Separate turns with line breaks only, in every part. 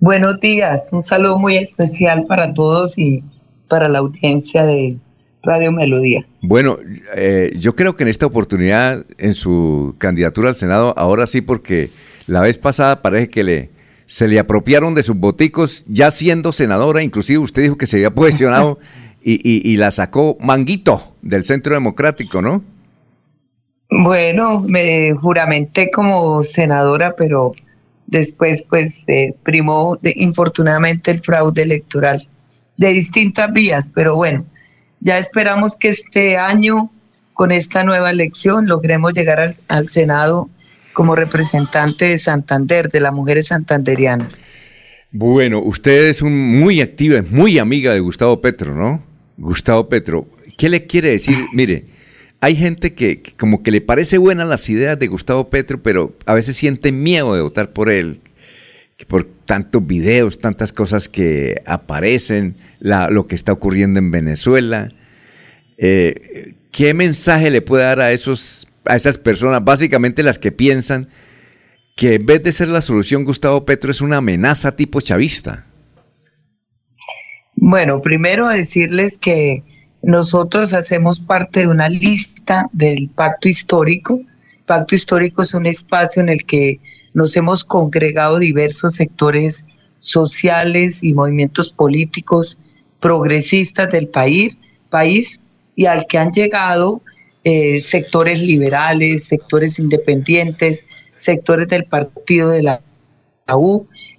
Buenos días, un saludo muy especial para todos y para la audiencia de Radio Melodía.
Bueno, eh, yo creo que en esta oportunidad, en su candidatura al Senado, ahora sí, porque la vez pasada parece que le se le apropiaron de sus boticos ya siendo senadora, inclusive usted dijo que se había posicionado y, y, la sacó Manguito del Centro Democrático, ¿no?
Bueno, me juramenté como senadora, pero Después, pues, eh, primó infortunadamente el fraude electoral de distintas vías, pero bueno, ya esperamos que este año, con esta nueva elección, logremos llegar al, Senado como representante de Santander, de las mujeres santanderianas.
Bueno, usted es un muy activa, es muy amiga de Gustavo Petro, ¿no? Gustavo Petro, ¿qué le quiere decir? Mire, hay gente que, como que le parece buena las ideas de Gustavo Petro, pero a veces siente miedo de votar por él, por tantos videos, tantas cosas que aparecen, lo que está ocurriendo en Venezuela. Eh, ¿Qué mensaje le puede dar a, esos, a esas personas, básicamente las que piensan que en vez de ser la solución, Gustavo Petro es una amenaza tipo chavista?
Bueno, primero decirles que nosotros hacemos parte de una lista del pacto histórico. pacto histórico es un espacio en el que nos hemos congregado diversos sectores sociales y movimientos políticos progresistas del país, país y al que han llegado eh, sectores liberales, sectores independientes, sectores del partido de la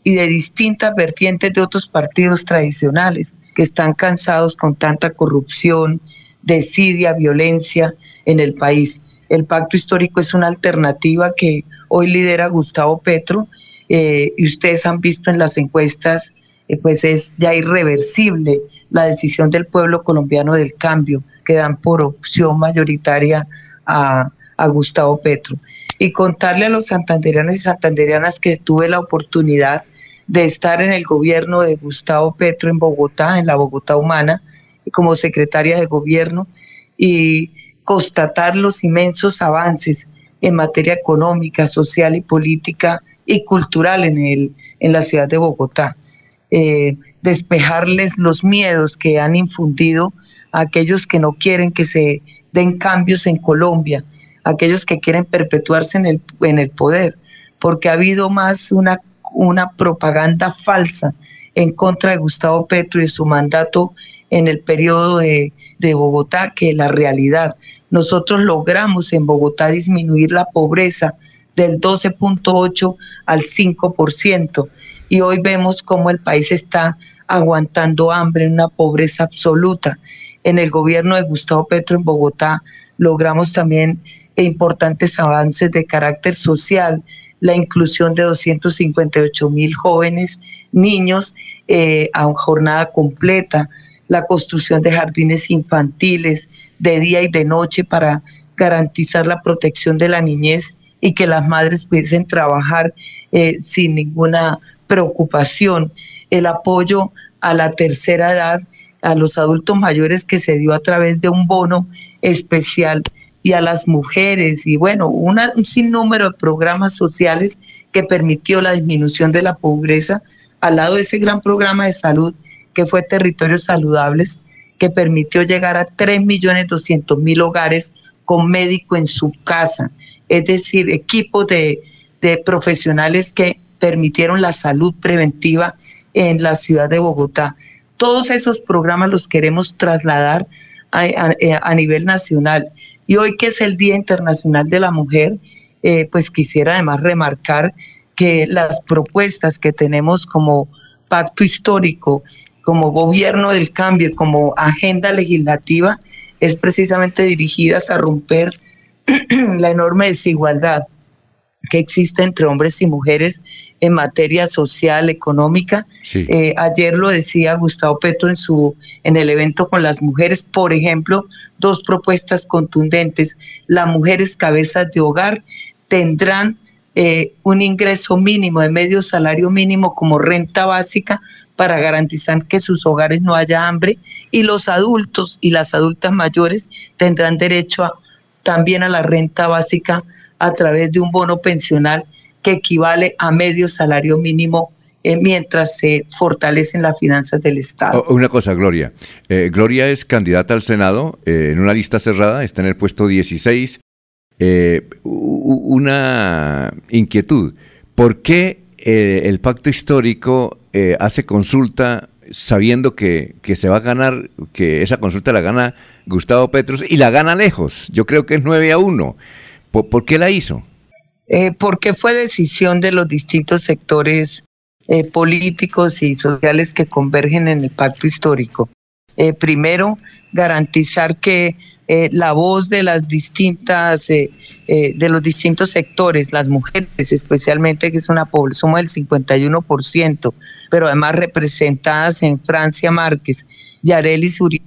y de distintas vertientes de otros partidos tradicionales que están cansados con tanta corrupción, desidia, violencia en el país. El pacto histórico es una alternativa que hoy lidera Gustavo Petro eh, y ustedes han visto en las encuestas, eh, pues es ya irreversible la decisión del pueblo colombiano del cambio que dan por opción mayoritaria a, a Gustavo Petro. Y contarle a los santanderianos y santanderianas que tuve la oportunidad de estar en el gobierno de Gustavo Petro en Bogotá, en la Bogotá Humana, como secretaria de gobierno, y constatar los inmensos avances en materia económica, social y política y cultural en, el, en la ciudad de Bogotá. Eh, despejarles los miedos que han infundido a aquellos que no quieren que se den cambios en Colombia, aquellos que quieren perpetuarse en el, en el poder, porque ha habido más una, una propaganda falsa en contra de Gustavo Petro y su mandato en el periodo de, de Bogotá que la realidad. Nosotros logramos en Bogotá disminuir la pobreza del 12.8 al 5% y hoy vemos cómo el país está aguantando hambre, una pobreza absoluta. En el gobierno de Gustavo Petro en Bogotá logramos también importantes avances de carácter social, la inclusión de 258 mil jóvenes, niños eh, a jornada completa, la construcción de jardines infantiles de día y de noche para garantizar la protección de la niñez y que las madres pudiesen trabajar eh, sin ninguna preocupación, el apoyo a la tercera edad, a los adultos mayores que se dio a través de un bono especial y a las mujeres. Y bueno, un sinnúmero de programas sociales que permitió la disminución de la pobreza. Al lado de ese gran programa de salud que fue Territorios Saludables, que permitió llegar a 3.200.000 hogares con médico en su casa, es decir, equipos de, de profesionales que permitieron la salud preventiva en la ciudad de Bogotá. Todos esos programas los queremos trasladar a, nivel nacional. Y hoy que es el Día Internacional de la Mujer, eh, pues quisiera además remarcar que las propuestas que tenemos como pacto histórico, como gobierno del cambio, como agenda legislativa, es precisamente dirigidas a romper la enorme desigualdad que existe entre hombres y mujeres en materia social, económica. Eh, ayer lo decía Gustavo Petro en, su, en el evento con las mujeres, por ejemplo, dos propuestas contundentes. Las mujeres cabezas de hogar tendrán eh, un ingreso mínimo de medio salario mínimo como renta básica para garantizar que sus hogares no haya hambre y los adultos y las adultas mayores tendrán derecho a también a la renta básica a través de un bono pensional que equivale a medio salario mínimo eh, mientras se fortalecen las finanzas del Estado.
Oh, una cosa, Gloria. Eh, Gloria es candidata al Senado en una lista cerrada, está en el puesto 16. una inquietud. ¿Por qué el pacto histórico hace consulta sabiendo que, se va a ganar, que esa consulta la gana Gustavo Petros y la gana lejos? Yo creo que es 9 a 1. ¿Por, qué la hizo?
Porque fue decisión de los distintos sectores eh, políticos y sociales que convergen en el pacto histórico. Eh, primero, garantizar que eh, la voz de las distintas, de los distintos sectores, las mujeres especialmente, que es una población del 51%, pero además representadas en Francia Márquez, Yareli Uribe,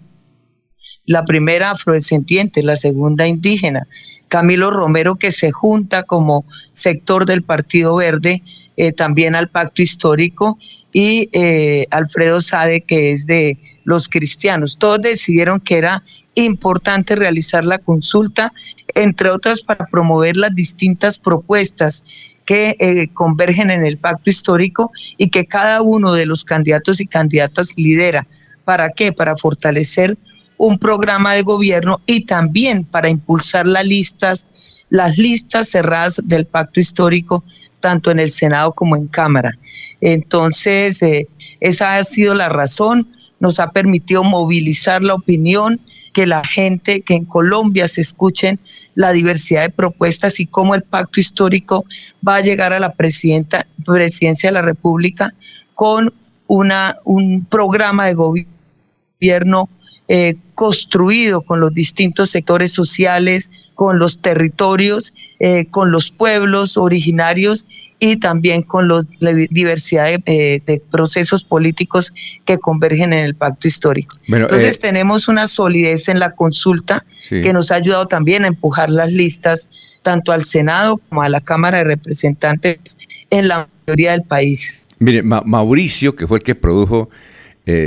la primera afrodescendiente, la segunda indígena, Camilo Romero que se junta como sector del Partido Verde eh, también al pacto histórico y eh, Alfredo Sade que es de los cristianos. Todos decidieron que era importante realizar la consulta, entre otras para promover las distintas propuestas que eh, convergen en el pacto histórico y que cada uno de los candidatos y candidatas lidera. ¿Para qué? Para fortalecer un programa de gobierno y también para impulsar las listas, las listas cerradas del pacto histórico, tanto en el Senado como en Cámara. Entonces, eh, esa ha sido la razón, nos ha permitido movilizar la opinión, que la gente, que en Colombia se escuchen la diversidad de propuestas y cómo el pacto histórico va a llegar a la presidenta, presidencia de la República con una, un programa de gobierno eh, construido con los distintos sectores sociales, con los territorios, eh, con los pueblos originarios y también con la diversidad eh, de, procesos políticos que convergen en el pacto histórico. Entonces tenemos una solidez en la consulta que nos ha ayudado también a empujar las listas tanto al Senado como a la Cámara de Representantes en la mayoría del país.
Mire, Mauricio, que fue el que produjo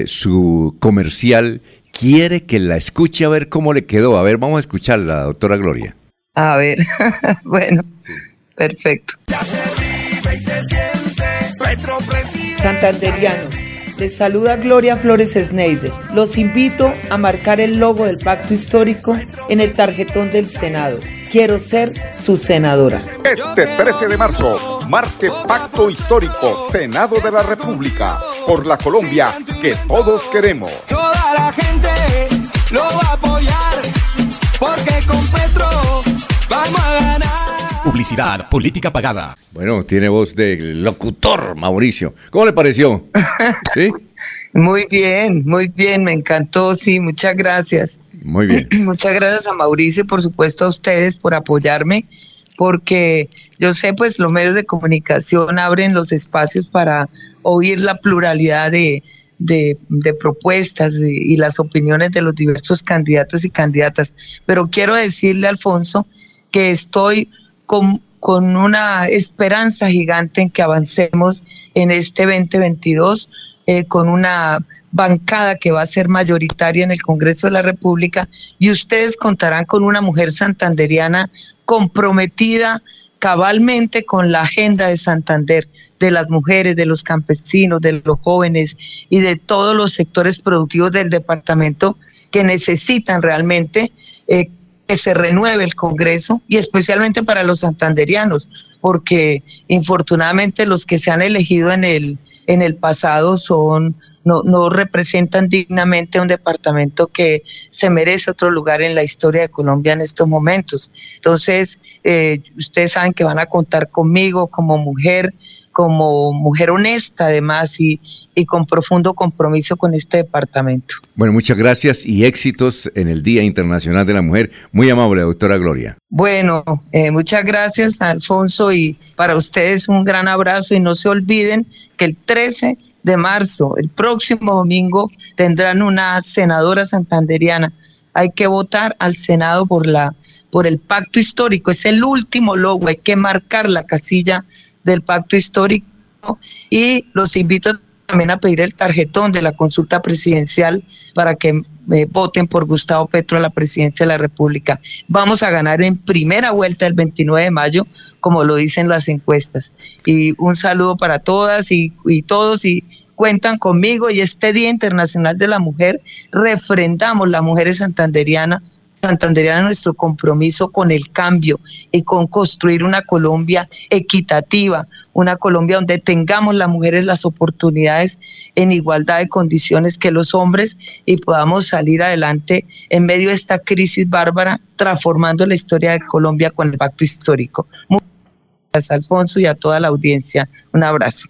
su comercial quiere que la escuche a ver cómo le quedó. A ver, vamos a escucharla, doctora Gloria.
A ver, bueno, perfecto.
Santanderianos, les saluda Gloria Flores Sneider. Los invito a marcar el logo del pacto histórico en el tarjetón del Senado. Quiero ser su senadora.
Este 13 de marzo, marque Pacto Histórico, Senado de la República, por la Colombia que todos queremos.
Lo va a apoyar, porque con Petro vamos a ganar.
Publicidad, política pagada.
Bueno, tiene voz de locutor, Mauricio. ¿Cómo le pareció?
¿Sí? Muy bien, muy bien, me encantó, sí, muchas gracias.
Muy bien.
muchas gracias a Mauricio y por supuesto a ustedes por apoyarme, porque yo sé, pues los medios de comunicación abren los espacios para oír la pluralidad de, de, propuestas y las opiniones de los diversos candidatos y candidatas. Pero quiero decirle, Alfonso, que estoy con, con una esperanza gigante en que avancemos en este 2022 eh, con una bancada que va a ser mayoritaria en el Congreso de la República y ustedes contarán con una mujer santanderiana comprometida cabalmente con la agenda de Santander, de las mujeres, de los campesinos, de los jóvenes y de todos los sectores productivos del departamento que necesitan realmente eh, que se renueve el Congreso y especialmente para los santanderianos, porque infortunadamente los que se han elegido en el, en el pasado son no, no representan dignamente un departamento que se merece otro lugar en la historia de Colombia en estos momentos. Entonces, eh, ustedes saben que van a contar conmigo como mujer, como mujer honesta además y, y, con profundo compromiso con este departamento.
Bueno, muchas gracias y éxitos en el Día Internacional de la Mujer. Muy amable, doctora Gloria.
Bueno, eh, muchas gracias, Alfonso, y para ustedes un gran abrazo y no se olviden que el 13 de marzo, el próximo domingo, tendrán una senadora santanderiana. Hay que votar al Senado por la por el pacto histórico, es el último logo, hay que marcar la casilla del pacto histórico y los invito también a pedir el tarjetón de la consulta presidencial para que eh, voten por Gustavo Petro a la presidencia de la República. Vamos a ganar en primera vuelta el 29 de mayo, como lo dicen las encuestas. Y un saludo para todas y, todos y cuentan conmigo y este Día Internacional de la Mujer refrendamos las mujeres santanderianas Santanderiana nuestro compromiso con el cambio y con construir una Colombia equitativa, una Colombia donde tengamos las mujeres las oportunidades en igualdad de condiciones que los hombres y podamos salir adelante en medio de esta crisis bárbara, transformando la historia de Colombia con el pacto histórico. Muchas gracias, Alfonso, y a toda la audiencia. Un abrazo.